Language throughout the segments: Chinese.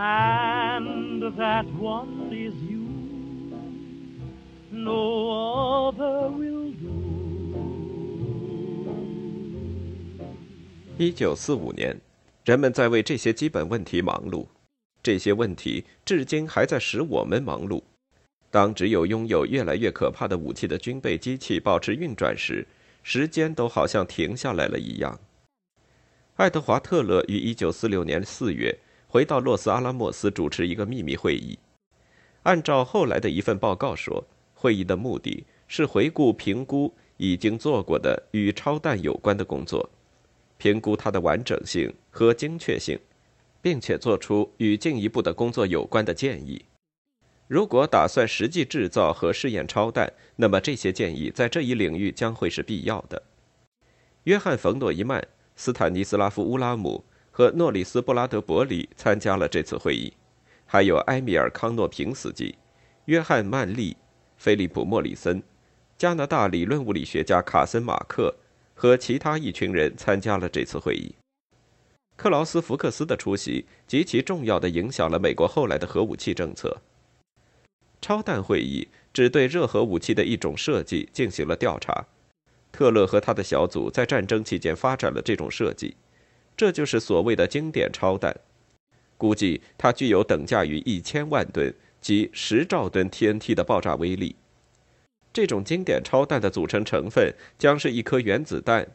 And that one is you. No other will do. 一九四五年，人们在为这些基本问题忙碌，这些问题至今还在使我们忙碌。当只有拥有越来越可怕的武器的军备机器保持运转时，时间都好像停下来了一样。爱德华·特勒于一九四六年四月。回到洛斯阿拉莫斯主持一个秘密会议。按照后来的一份报告说，会议的目的是回顾评估已经做过的与超弹有关的工作，评估它的完整性和精确性，并且做出与进一步的工作有关的建议。如果打算实际制造和试验超弹，那么这些建议在这一领域将会是必要的。约翰·冯诺依曼、斯坦尼斯拉夫·乌拉姆。和诺里斯·布拉德伯里参加了这次会议，还有埃米尔·康诺平斯基、约翰·曼利、菲利普·莫里森、加拿大理论物理学家卡森·马克和其他一群人参加了这次会议。克劳斯·福克斯的出席极其重要的影响了美国后来的核武器政策。超弹会议只对热核武器的一种设计进行了调查，特勒和他的小组在战争期间发展了这种设计。这就是所谓的经典超弹，估计它具有等价于一千万吨及十兆吨 TNT 的爆炸威力。这种经典超弹的组成成分将是一颗原子弹、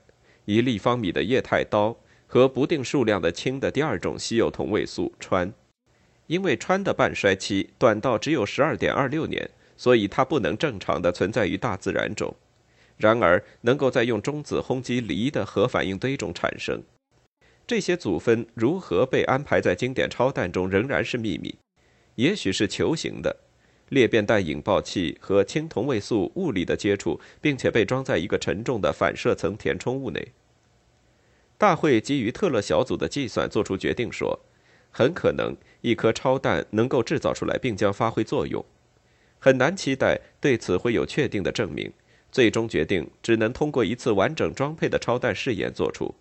一立方米的液态刀和不定数量的氢的第二种稀有同位素氚。因为氚的半衰期短到只有十二点二六年，所以它不能正常的存在于大自然中。然而，能够在用中子轰击锂的核反应堆中产生。这些组分如何被安排在经典超弹中仍然是秘密，也许是球形的，裂变弹引爆器和氢同位素物理的接触，并且被装在一个沉重的反射层填充物内。大会基于特勒小组的计算做出决定说，很可能一颗超弹能够制造出来并将发挥作用，很难期待对此会有确定的证明。最终决定只能通过一次完整装配的超弹试验做出。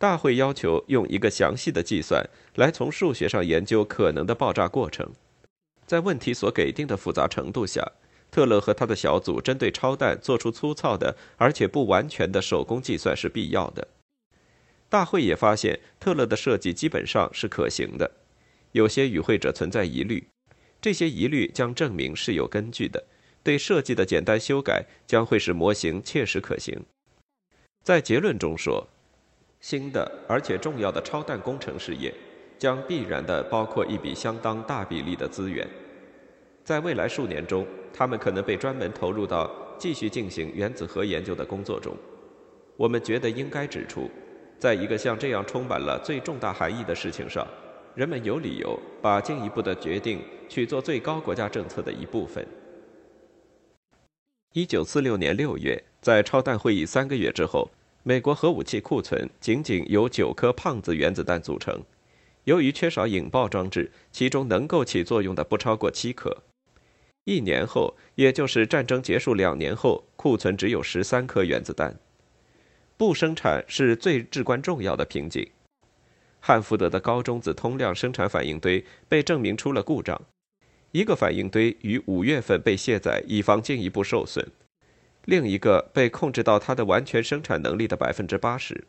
大会要求用一个详细的计算来从数学上研究可能的爆炸过程。在问题所给定的复杂程度下，特勒和他的小组针对超弹做出粗糙的而且不完全的手工计算是必要的。大会也发现特勒的设计基本上是可行的，有些与会者存在疑虑，这些疑虑将证明是有根据的。对设计的简单修改将会使模型切实可行。在结论中说。新的而且重要的超弹工程事业，将必然的包括一笔相当大比例的资源。在未来数年中，他们可能被专门投入到继续进行原子核研究的工作中。我们觉得应该指出，在一个像这样充满了最重大含义的事情上，人们有理由把进一步的决定去做最高国家政策的一部分。一九四六年六月，在超弹会议三个月之后。美国核武器库存仅仅由九颗胖子原子弹组成，由于缺少引爆装置，其中能够起作用的不超过七颗。一年后，也就是战争结束两年后，库存只有十三颗原子弹。不生产是最至关重要的瓶颈。汉福德的高中子通量生产反应堆被证明出了故障，一个反应堆于五月份被卸载，以防进一步受损。另一个被控制到它的完全生产能力的百分之八十，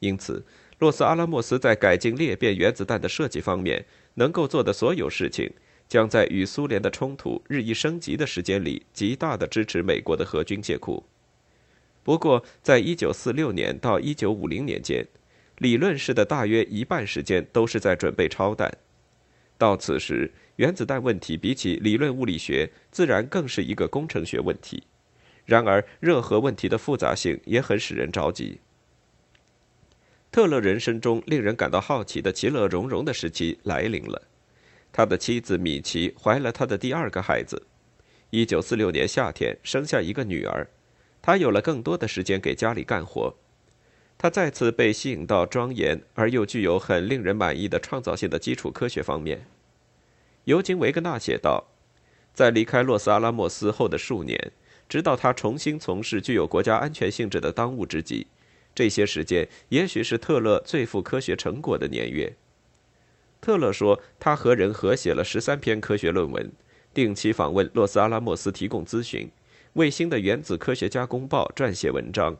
因此，洛斯阿拉莫斯在改进裂变原子弹的设计方面能够做的所有事情，将在与苏联的冲突日益升级的时间里极大的支持美国的核军械库。不过，在一九四六年到一九五零年间，理论式的大约一半时间都是在准备超弹。到此时，原子弹问题比起理论物理学，自然更是一个工程学问题。然而，热核问题的复杂性也很使人着急。特勒人生中令人感到好奇的其乐融融的时期来临了。他的妻子米奇怀了他的第二个孩子，1946年夏天生下一个女儿，他有了更多的时间给家里干活。他再次被吸引到庄严而又具有很令人满意的创造性的基础科学方面。尤金·维格纳写道，在离开洛斯阿拉莫斯后的数年，直到他重新从事具有国家安全性质的当务之急，这些时间也许是特勒最富科学成果的年月。特勒说，他和人合写了十三篇科学论文，定期访问洛斯阿拉莫斯提供咨询，为新的原子科学家公报撰写文章。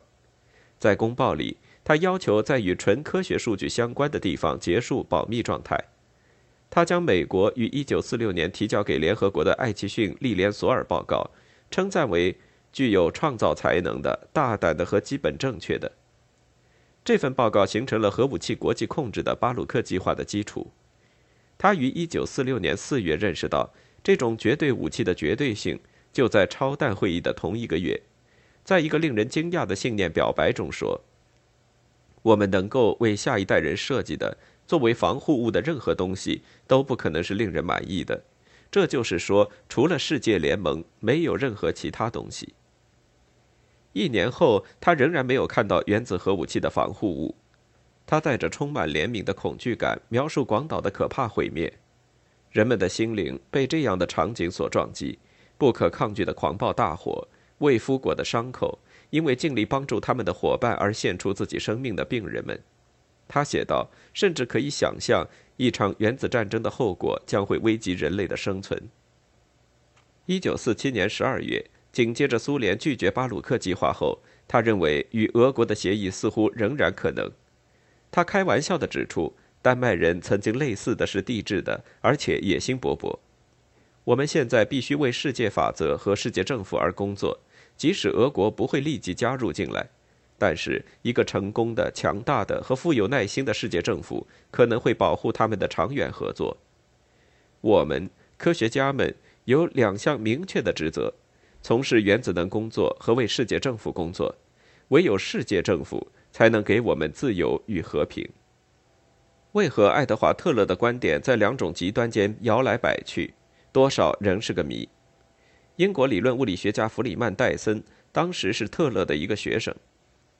在公报里，他要求在与纯科学数据相关的地方结束保密状态。他将美国于1946年提交给联合国的艾奇逊利连索尔报告称赞为具有创造才能的、大胆的和基本正确的。这份报告形成了核武器国际控制的巴鲁克计划的基础。他于1946年4月认识到这种绝对武器的绝对性，就在超弹会议的同一个月，在一个令人惊讶的信念表白中说。我们能够为下一代人设计的作为防护物的任何东西都不可能是令人满意的。这就是说，除了世界联盟，没有任何其他东西。一年后，他仍然没有看到原子核武器的防护物。他带着充满怜悯的恐惧感描述广岛的可怕毁灭。人们的心灵被这样的场景所撞击：不可抗拒的狂暴大火，未敷过的伤口。因为尽力帮助他们的伙伴而献出自己生命的病人们，他写道：“甚至可以想象一场原子战争的后果将会危及人类的生存。”1947 年12月，紧接着苏联拒绝巴鲁克计划后，他认为与俄国的协议似乎仍然可能。他开玩笑地指出，丹麦人曾经类似的是地质的，而且野心勃勃。我们现在必须为世界法则和世界政府而工作。即使俄国不会立即加入进来，但是一个成功的、强大的和富有耐心的世界政府可能会保护他们的长远合作。我们科学家们有两项明确的职责：从事原子能工作和为世界政府工作。唯有世界政府才能给我们自由与和平。为何爱德华·特勒的观点在两种极端间摇来摆去，多少仍是个谜。英国理论物理学家弗里曼·戴森当时是特勒的一个学生。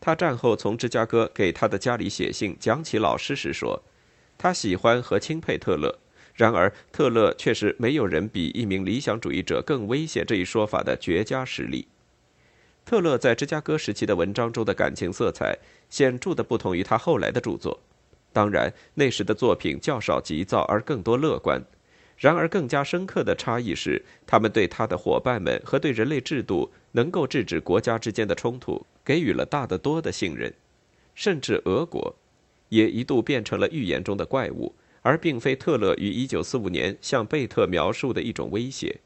他战后从芝加哥给他的家里写信讲起老师时说：“他喜欢和钦佩特勒，然而特勒却是没有人比一名理想主义者更危险这一说法的绝佳实例。”特勒在芝加哥时期的文章中的感情色彩显著的不同于他后来的著作。当然，那时的作品较少急躁而更多乐观。然而，更加深刻的差异是，他们对他的伙伴们和对人类制度能够制止国家之间的冲突给予了大得多的信任，甚至俄国也一度变成了预言中的怪物，而并非特勒于1945年向贝特描述的一种威胁。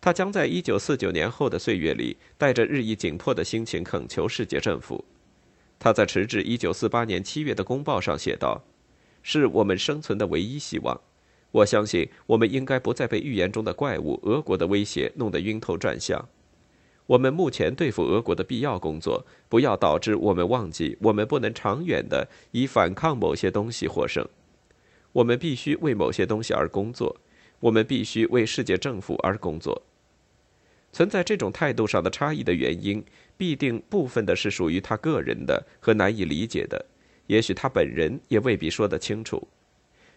他将在1949年后的岁月里，带着日益紧迫的心情恳求世界政府。他在迟至1948年7月的公报上写道：“是我们生存的唯一希望。”我相信，我们应该不再被预言中的怪物俄国的威胁弄得晕头转向。我们目前对付俄国的必要工作，不要导致我们忘记，我们不能长远的以反抗某些东西获胜。我们必须为某些东西而工作，我们必须为世界政府而工作。存在这种态度上的差异的原因，必定部分的是属于他个人的和难以理解的，也许他本人也未必说得清楚。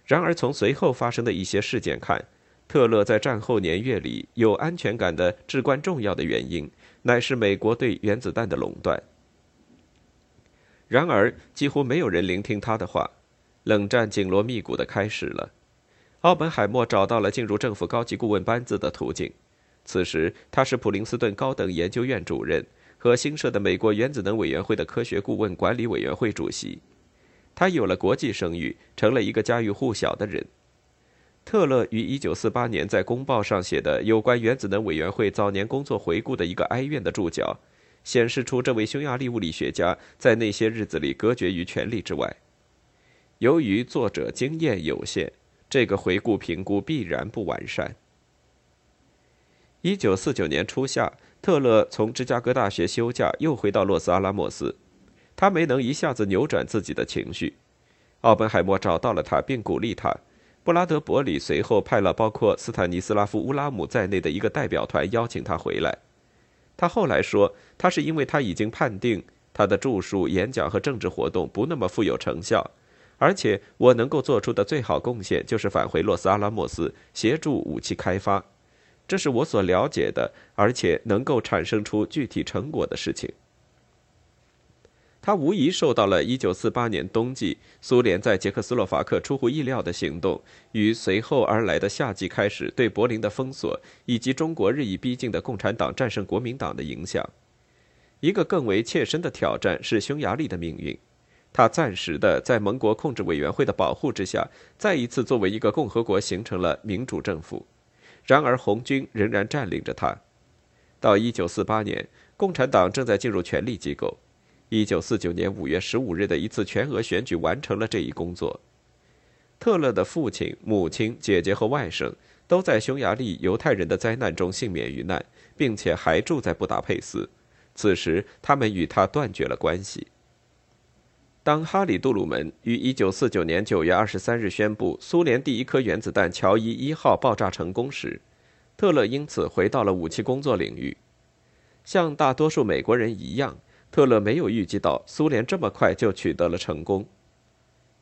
然而，从随后发生的一些事件看，特勒在战后年月里有安全感的至关重要的原因，乃是美国对原子弹的垄断。然而，几乎没有人聆听他的话，冷战紧锣密鼓的开始了。奥本海默找到了进入政府高级顾问班子的途径，此时他是普林斯顿高等研究院主任和新设的美国原子能委员会的科学顾问管理委员会主席。他有了国际声誉，成了一个家喻户晓的人。特勒于1948年在《公报》上写的有关原子能委员会早年工作回顾的一个哀怨的注脚，显示出这位匈牙利物理学家在那些日子里隔绝于权力之外。由于作者经验有限，这个回顾评估必然不完善。1949年初夏，特勒从芝加哥大学休假，又回到洛斯阿拉莫斯。他没能一下子扭转自己的情绪。奥本海默找到了他，并鼓励他。布拉德伯里随后派了包括斯坦尼斯拉夫·乌拉姆在内的一个代表团，邀请他回来。他后来说，他是因为他已经判定他的著述、演讲和政治活动不那么富有成效，而且我能够做出的最好贡献就是返回洛斯阿拉莫斯，协助武器开发。这是我所了解的，而且能够产生出具体成果的事情。他无疑受到了1948年冬季苏联在捷克斯洛伐克出乎意料的行动与随后而来的夏季开始对柏林的封锁，以及中国日益逼近的共产党战胜国民党的影响。一个更为切身的挑战是匈牙利的命运。他暂时的在盟国控制委员会的保护之下，再一次作为一个共和国形成了民主政府。然而红军仍然占领着它。到1948年，共产党正在进入权力机构。一九四九年五月十五日的一次全俄选举完成了这一工作。特勒的父亲、母亲、姐姐和外甥都在匈牙利犹太人的灾难中幸免于难，并且还住在布达佩斯。此时，他们与他断绝了关系。当哈里杜鲁门于一九四九年九月二十三日宣布苏联第一颗原子弹乔伊一号爆炸成功时，特勒因此回到了武器工作领域。像大多数美国人一样。特勒没有预计到苏联这么快就取得了成功。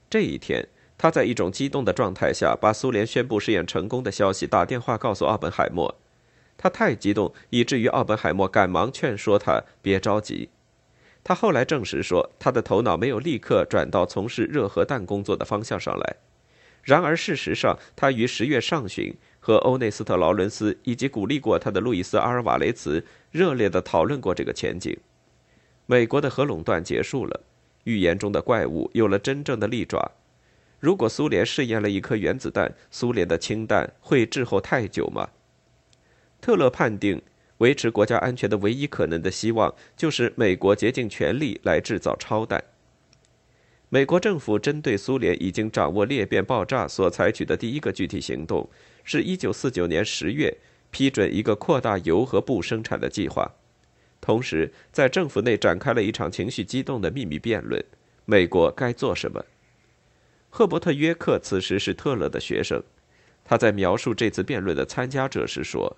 这一天，他在一种激动的状态下，把苏联宣布试验成功的消息打电话告诉奥本海默。他太激动，以至于奥本海默赶忙劝说他别着急。他后来证实说，他的头脑没有立刻转到从事热核弹工作的方向上来。然而，事实上，他于十月上旬和欧内斯特·劳伦斯以及鼓励过他的路易斯·阿尔瓦雷茨热烈地讨论过这个前景。美国的核垄断结束了，预言中的怪物有了真正的利爪。如果苏联试验了一颗原子弹，苏联的氢弹会滞后太久吗？特勒判定，维持国家安全的唯一可能的希望就是美国竭尽全力来制造超弹。美国政府针对苏联已经掌握裂变爆炸所采取的第一个具体行动，是一九四九年十月批准一个扩大铀和布生产的计划。同时，在政府内展开了一场情绪激动的秘密辩论：美国该做什么？赫伯特·约克此时是特勒的学生，他在描述这次辩论的参加者时说：“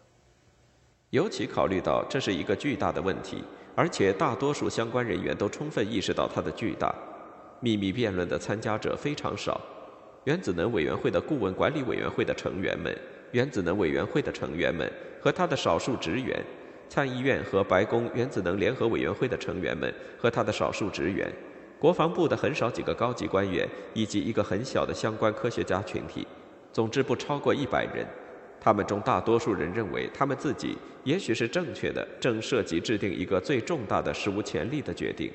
尤其考虑到这是一个巨大的问题，而且大多数相关人员都充分意识到它的巨大。秘密辩论的参加者非常少，原子能委员会的顾问管理委员会的成员们、原子能委员会的成员们和他的少数职员。”参议院和白宫原子能联合委员会的成员们和他的少数职员，国防部的很少几个高级官员，以及一个很小的相关科学家群体，总之不超过一百人。他们中大多数人认为，他们自己也许是正确的，正涉及制定一个最重大的、史无前例的决定。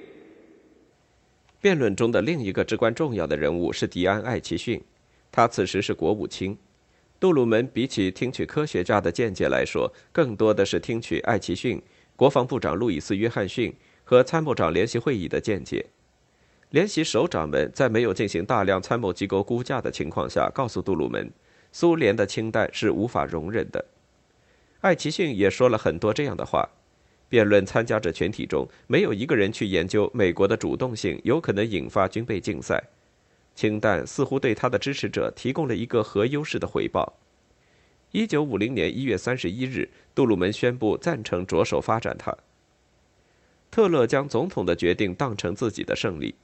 辩论中的另一个至关重要的人物是迪安·艾奇逊，他此时是国务卿。杜鲁门比起听取科学家的见解来说，更多的是听取艾奇逊、国防部长路易斯·约翰逊和参谋长联席会议的见解。联席首长们在没有进行大量参谋机构估价的情况下，告诉杜鲁门，苏联的氢弹是无法容忍的。艾奇逊也说了很多这样的话。辩论参加者群体中没有一个人去研究美国的主动性有可能引发军备竞赛。氢弹似乎对他的支持者提供了一个核优势的回报。一九五零年一月三十一日，杜鲁门宣布赞成着手发展它。特勒将总统的决定当成自己的胜利，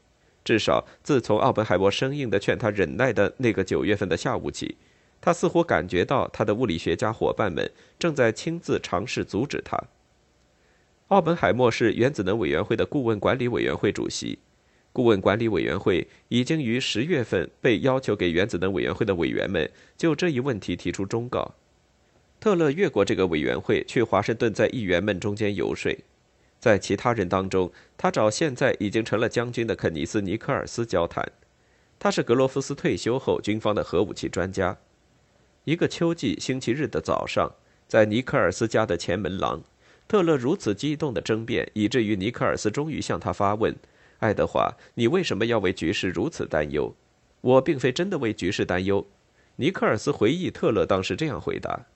至少自从奥本海默生硬地劝他忍耐的那个九月份的下午起，他似乎感觉到他的物理学家伙伴们正在亲自尝试阻止他。奥本海默是原子能委员会的顾问管理委员会主席。顾问管理委员会已经于十月份被要求给原子能委员会的委员们就这一问题提出忠告。特勒越过这个委员会去华盛顿，在议员们中间游说。在其他人当中，他找现在已经成了将军的肯尼斯·尼克尔斯交谈。他是格罗夫斯退休后军方的核武器专家。一个秋季星期日的早上，在尼克尔斯家的前门廊，特勒如此激动的争辩，以至于尼克尔斯终于向他发问。爱德华，你为什么要为局势如此担忧？我并非真的为局势担忧。尼克尔斯回忆，特勒当时这样回答：“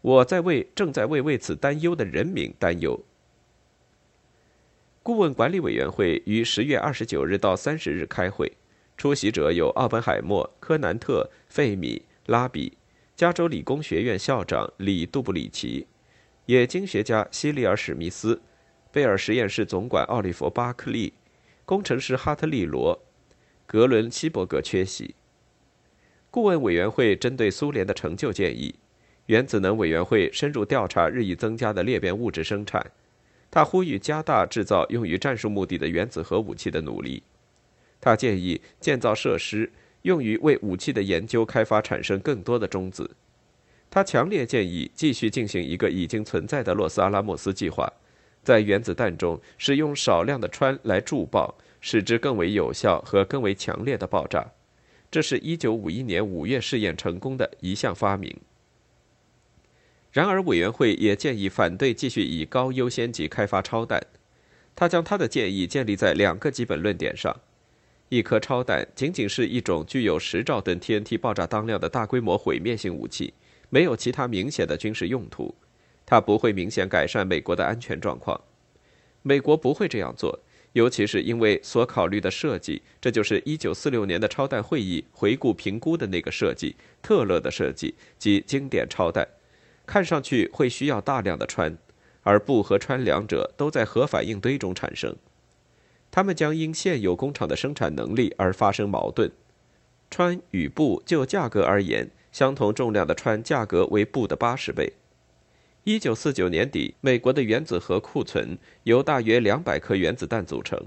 我在为正在为为此担忧的人民担忧。”顾问管理委员会于十月二十九日到三十日开会，出席者有奥本海默、科南特、费米、拉比、加州理工学院校长里杜布里奇、冶金学家希利尔史密斯、贝尔实验室总管奥利弗巴克利、工程师哈特利罗、格伦希伯格缺席。顾问委员会针对苏联的成就建议，原子能委员会深入调查日益增加的裂变物质生产。他呼吁加大制造用于战术目的的原子核武器的努力。他建议建造设施，用于为武器的研究开发产生更多的中子。他强烈建议继续进行一个已经存在的洛斯阿拉莫斯计划，在原子弹中使用少量的氚来助爆，使之更为有效和更为强烈的爆炸。这是一九五一年五月试验成功的一项发明。然而，委员会也建议反对继续以高优先级开发超弹。他将他的建议建立在两个基本论点上：一颗超弹仅仅是一种具有十兆吨 TNT 爆炸当量的大规模毁灭性武器，没有其他明显的军事用途，它不会明显改善美国的安全状况。美国不会这样做，尤其是因为所考虑的设计，这就是1946年的超弹会议回顾评估的那个设计——特勒的设计及经典超弹。看上去会需要大量的氚，而布和氚两者都在核反应堆中产生，它们将因现有工厂的生产能力而发生矛盾。氚与布就价格而言，相同重量的氚价格为布的八十倍。一九四九年底，美国的原子核库存由大约两百颗原子弹组成。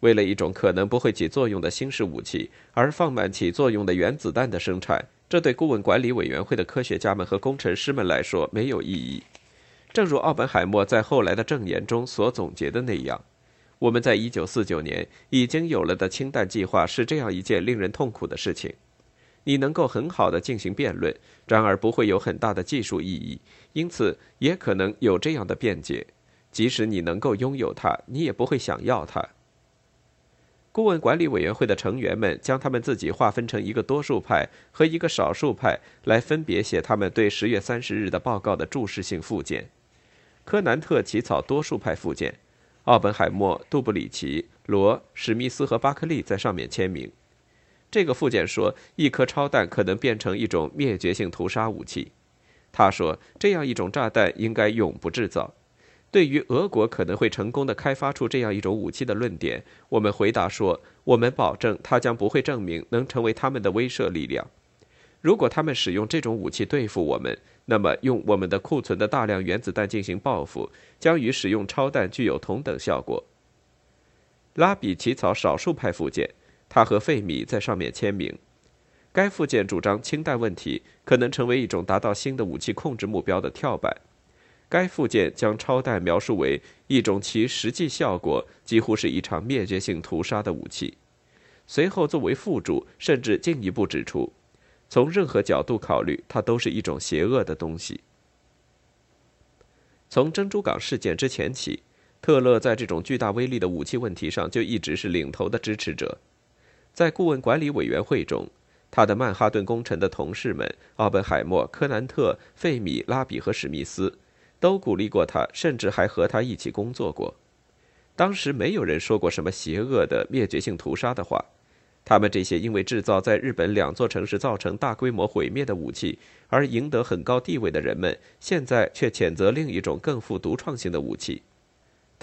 为了一种可能不会起作用的新式武器而放慢起作用的原子弹的生产。这对顾问管理委员会的科学家们和工程师们来说没有意义。正如奥本海默在后来的证言中所总结的那样，我们在1949年已经有了的氢弹计划是这样一件令人痛苦的事情。你能够很好的进行辩论，然而不会有很大的技术意义，因此也可能有这样的辩解：即使你能够拥有它，你也不会想要它。顾问管理委员会的成员们将他们自己划分成一个多数派和一个少数派，来分别写他们对十月三十日的报告的注释性附件。柯南特起草多数派附件，奥本海默、杜布里奇、罗、史密斯和巴克利在上面签名。这个附件说，一颗超弹可能变成一种灭绝性屠杀武器。他说，这样一种炸弹应该永不制造。对于俄国可能会成功的开发出这样一种武器的论点，我们回答说：我们保证它将不会证明能成为他们的威慑力量。如果他们使用这种武器对付我们，那么用我们的库存的大量原子弹进行报复，将与使用超弹具有同等效果。拉比起草少数派附件，他和费米在上面签名。该附件主张氢弹问题可能成为一种达到新的武器控制目标的跳板。该附件将超弹描述为一种其实际效果几乎是一场灭绝性屠杀的武器。随后作为附注，甚至进一步指出，从任何角度考虑，它都是一种邪恶的东西。从珍珠港事件之前起，特勒在这种巨大威力的武器问题上就一直是领头的支持者。在顾问管理委员会中，他的曼哈顿工程的同事们奥本海默、柯南特、费米、拉比和史密斯。都鼓励过他，甚至还和他一起工作过。当时没有人说过什么邪恶的灭绝性屠杀的话。他们这些因为制造在日本两座城市造成大规模毁灭的武器而赢得很高地位的人们，现在却谴责另一种更富独创性的武器。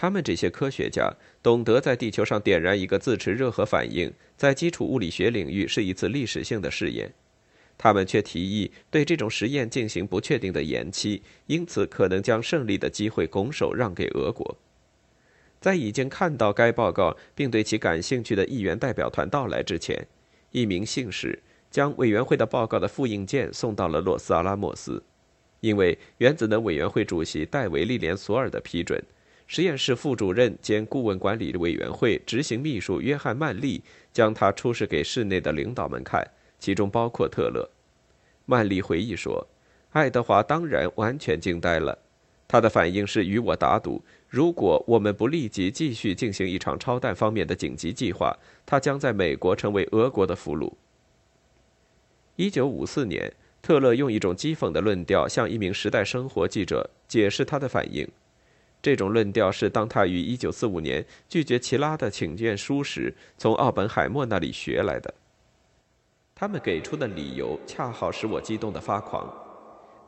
他们这些科学家懂得在地球上点燃一个自持热核反应，在基础物理学领域是一次历史性的试验。他们却提议对这种实验进行不确定的延期，因此可能将胜利的机会拱手让给俄国。在已经看到该报告并对其感兴趣的议员代表团到来之前，一名信使将委员会的报告的复印件送到了洛斯阿拉莫斯，因为原子能委员会主席戴维·利连索尔的批准，实验室副主任兼顾问管理委员会执行秘书约翰·曼利将它出示给室内的领导们看。其中包括特勒。曼丽回忆说：“爱德华当然完全惊呆了，他的反应是与我打赌，如果我们不立即继续进行一场超弹方面的紧急计划，他将在美国成为俄国的俘虏。”一九五四年，特勒用一种讥讽的论调向一名《时代生活》记者解释他的反应：“这种论调是当他于1945年拒绝齐拉的请愿书时，从奥本海默那里学来的。他们给出的理由恰好使我激动得发狂。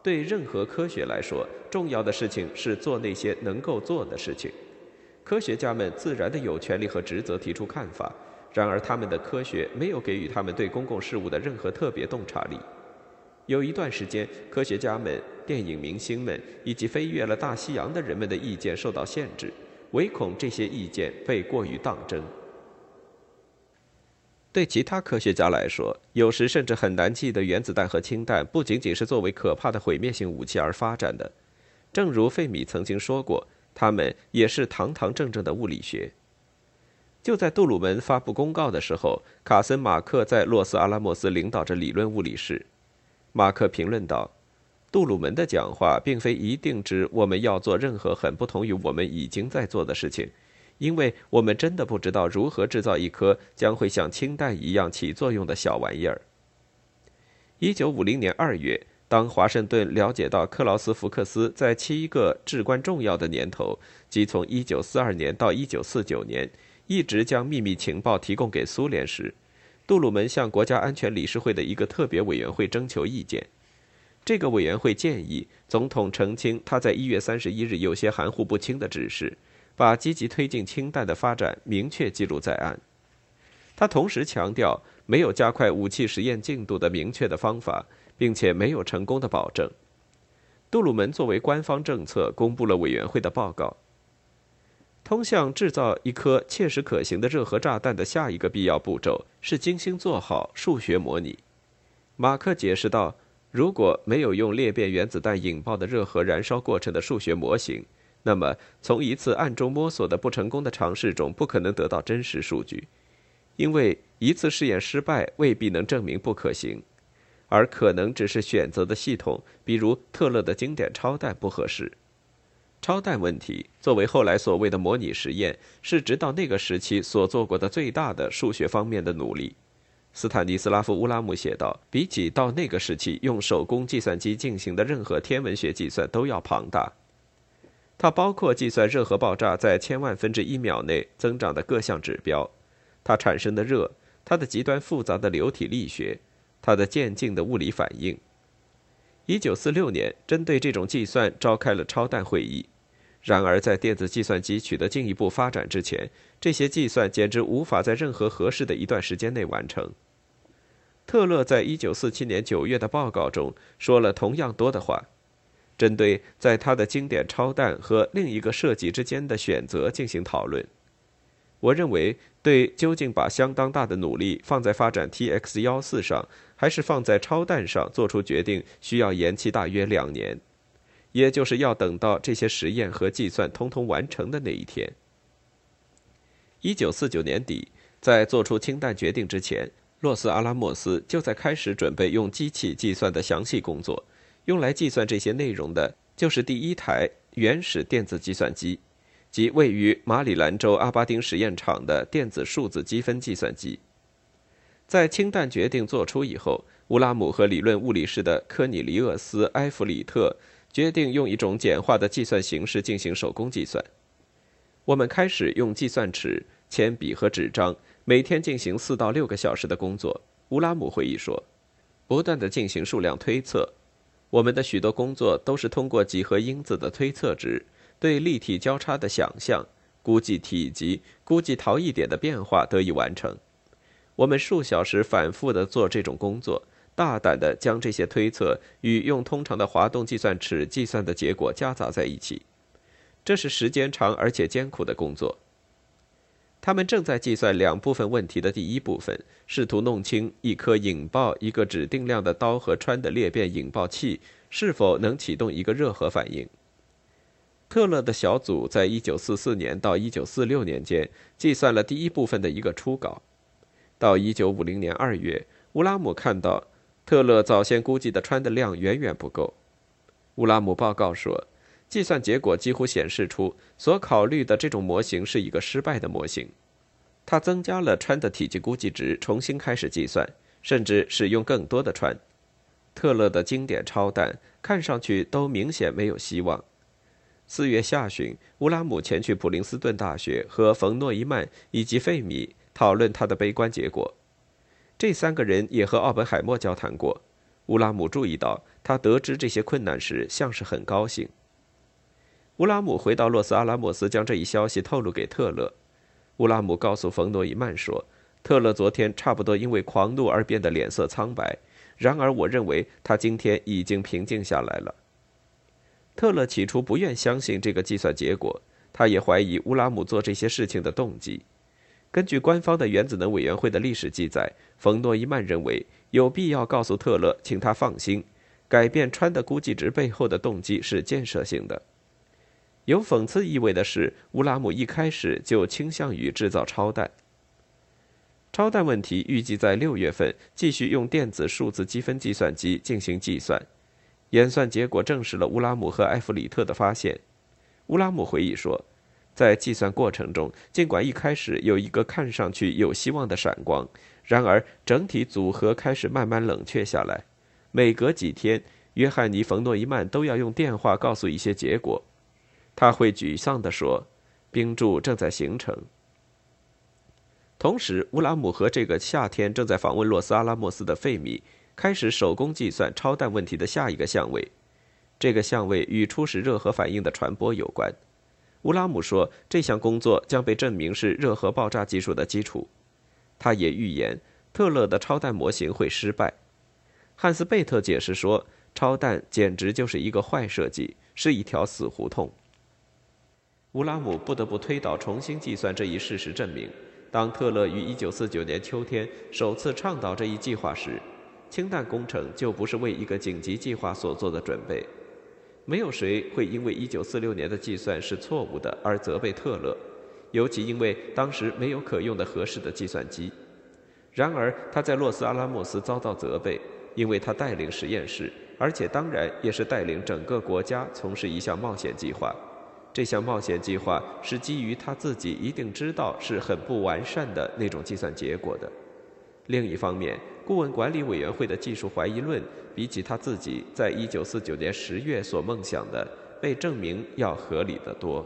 对任何科学来说，重要的事情是做那些能够做的事情。科学家们自然的有权利和职责提出看法，然而他们的科学没有给予他们对公共事务的任何特别洞察力。有一段时间，科学家们、电影明星们以及飞越了大西洋的人们的意见受到限制，唯恐这些意见被过于当真。对其他科学家来说，有时甚至很难记得原子弹和氢弹不仅仅是作为可怕的毁灭性武器而发展的。正如费米曾经说过，他们也是堂堂正正的物理学。就在杜鲁门发布公告的时候，卡森·马克在洛斯阿拉莫斯领导着理论物理室。马克评论道：“杜鲁门的讲话并非一定指我们要做任何很不同于我们已经在做的事情。”因为我们真的不知道如何制造一颗将会像氢弹一样起作用的小玩意儿。一九五零年二月，当华盛顿了解到克劳斯·福克斯在七个至关重要的年头，即从一九四二年到一九四九年，一直将秘密情报提供给苏联时，杜鲁门向国家安全理事会的一个特别委员会征求意见。这个委员会建议总统澄清他在一月三十一日有些含糊不清的指示。把积极推进氢弹的发展明确记录在案。他同时强调，没有加快武器实验进度的明确的方法，并且没有成功的保证。杜鲁门作为官方政策公布了委员会的报告。通向制造一颗切实可行的热核炸弹的下一个必要步骤是精心做好数学模拟。马克解释道：“如果没有用裂变原子弹引爆的热核燃烧过程的数学模型。”那么，从一次暗中摸索的不成功的尝试中，不可能得到真实数据，因为一次试验失败未必能证明不可行，而可能只是选择的系统，比如特勒的经典超弹不合适。超弹问题作为后来所谓的模拟实验，是直到那个时期所做过的最大的数学方面的努力。斯坦尼斯拉夫·乌拉姆写道：“比起到那个时期用手工计算机进行的任何天文学计算都要庞大。”它包括计算热核爆炸在千万分之一秒内增长的各项指标，它产生的热，它的极端复杂的流体力学，它的渐进的物理反应。一九四六年，针对这种计算召开了超弹会议。然而，在电子计算机取得进一步发展之前，这些计算简直无法在任何合适的一段时间内完成。特勒在一九四七年九月的报告中说了同样多的话。针对在他的经典超弹和另一个设计之间的选择进行讨论，我认为对究竟把相当大的努力放在发展 TX 幺四上，还是放在超弹上做出决定，需要延期大约两年，也就是要等到这些实验和计算通通完成的那一天。一九四九年底，在做出氢弹决定之前，洛斯阿拉莫斯就在开始准备用机器计算的详细工作。用来计算这些内容的，就是第一台原始电子计算机，即位于马里兰州阿巴丁实验场的电子数字积分计算机。在氢弹决定做出以后，乌拉姆和理论物理室的科尼里厄斯·埃弗里特决定用一种简化的计算形式进行手工计算。我们开始用计算尺、铅笔和纸张，每天进行四到六个小时的工作。乌拉姆回忆说：“不断的进行数量推测。”我们的许多工作都是通过几何因子的推测值、对立体交叉的想象、估计体积、估计逃逸点的变化得以完成。我们数小时反复地做这种工作，大胆地将这些推测与用通常的滑动计算尺计算的结果夹杂在一起。这是时间长而且艰苦的工作。他们正在计算两部分问题的第一部分，试图弄清一颗引爆一个指定量的刀和穿的裂变引爆器是否能启动一个热核反应。特勒的小组在1944年到1946年间计算了第一部分的一个初稿。到1950年2月，乌拉姆看到特勒早先估计的穿的量远远不够。乌拉姆报告说。计算结果几乎显示出，所考虑的这种模型是一个失败的模型。他增加了氚的体积估计值，重新开始计算，甚至使用更多的氚。特勒的经典超弹看上去都明显没有希望。四月下旬，乌拉姆前去普林斯顿大学和冯诺依曼以及费米讨论他的悲观结果。这三个人也和奥本海默交谈过。乌拉姆注意到，他得知这些困难时，像是很高兴。乌拉姆回到洛斯阿拉莫斯，将这一消息透露给特勒。乌拉姆告诉冯诺依曼说：“特勒昨天差不多因为狂怒而变得脸色苍白，然而我认为他今天已经平静下来了。”特勒起初不愿相信这个计算结果，他也怀疑乌拉姆做这些事情的动机。根据官方的原子能委员会的历史记载，冯诺依曼认为有必要告诉特勒，请他放心，改变川的估计值背后的动机是建设性的。有讽刺意味的是，乌拉姆一开始就倾向于制造超弹。超弹问题预计在六月份继续用电子数字积分计算机进行计算。演算结果证实了乌拉姆和埃弗里特的发现。乌拉姆回忆说，在计算过程中，尽管一开始有一个看上去有希望的闪光，然而整体组合开始慢慢冷却下来。每隔几天，约翰尼·冯诺依曼都要用电话告诉一些结果。他会沮丧地说：“冰柱正在形成。”同时，乌拉姆和这个夏天正在访问洛斯阿拉莫斯的费米。开始手工计算超弹问题的下一个相位，这个相位与初始热核反应的传播有关。乌拉姆说，这项工作将被证明是热核爆炸技术的基础。他也预言特勒的超弹模型会失败。汉斯贝特解释说，超弹简直就是一个坏设计，是一条死胡同。乌拉姆不得不推倒重新计算这一事实，证明当特勒于1949年秋天首次倡导这一计划时。氢弹工程就不是为一个紧急计划所做的准备。没有谁会因为1946年的计算是错误的而责备特勒，尤其因为当时没有可用的合适的计算机。然而他在洛斯阿拉莫斯遭到责备，因为他带领实验室，而且当然也是带领整个国家从事一项冒险计划。这项冒险计划是基于他自己一定知道是很不完善的那种计算结果的。另一方面，顾问管理委员会的技术怀疑论，比起他自己在一九四九年十月所梦想的，被证明要合理的多。